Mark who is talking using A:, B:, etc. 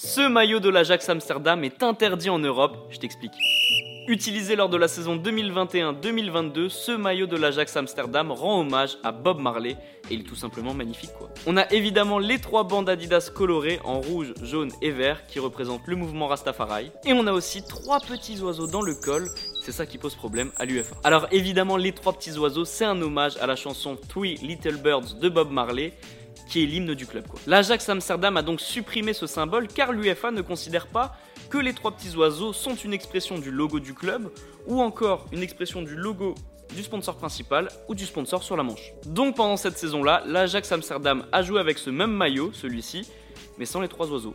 A: Ce maillot de l'Ajax Amsterdam est interdit en Europe, je t'explique. Utilisé lors de la saison 2021-2022, ce maillot de l'Ajax Amsterdam rend hommage à Bob Marley et il est tout simplement magnifique quoi. On a évidemment les trois bandes Adidas colorées en rouge, jaune et vert qui représentent le mouvement Rastafari et on a aussi trois petits oiseaux dans le col, c'est ça qui pose problème à l'UFA. Alors évidemment les trois petits oiseaux c'est un hommage à la chanson Three Little Birds de Bob Marley qui est l'hymne du club. L'Ajax Amsterdam a donc supprimé ce symbole car l'UFA ne considère pas que les trois petits oiseaux sont une expression du logo du club ou encore une expression du logo du sponsor principal ou du sponsor sur la manche. Donc pendant cette saison-là, l'Ajax Amsterdam a joué avec ce même maillot, celui-ci, mais sans les trois oiseaux.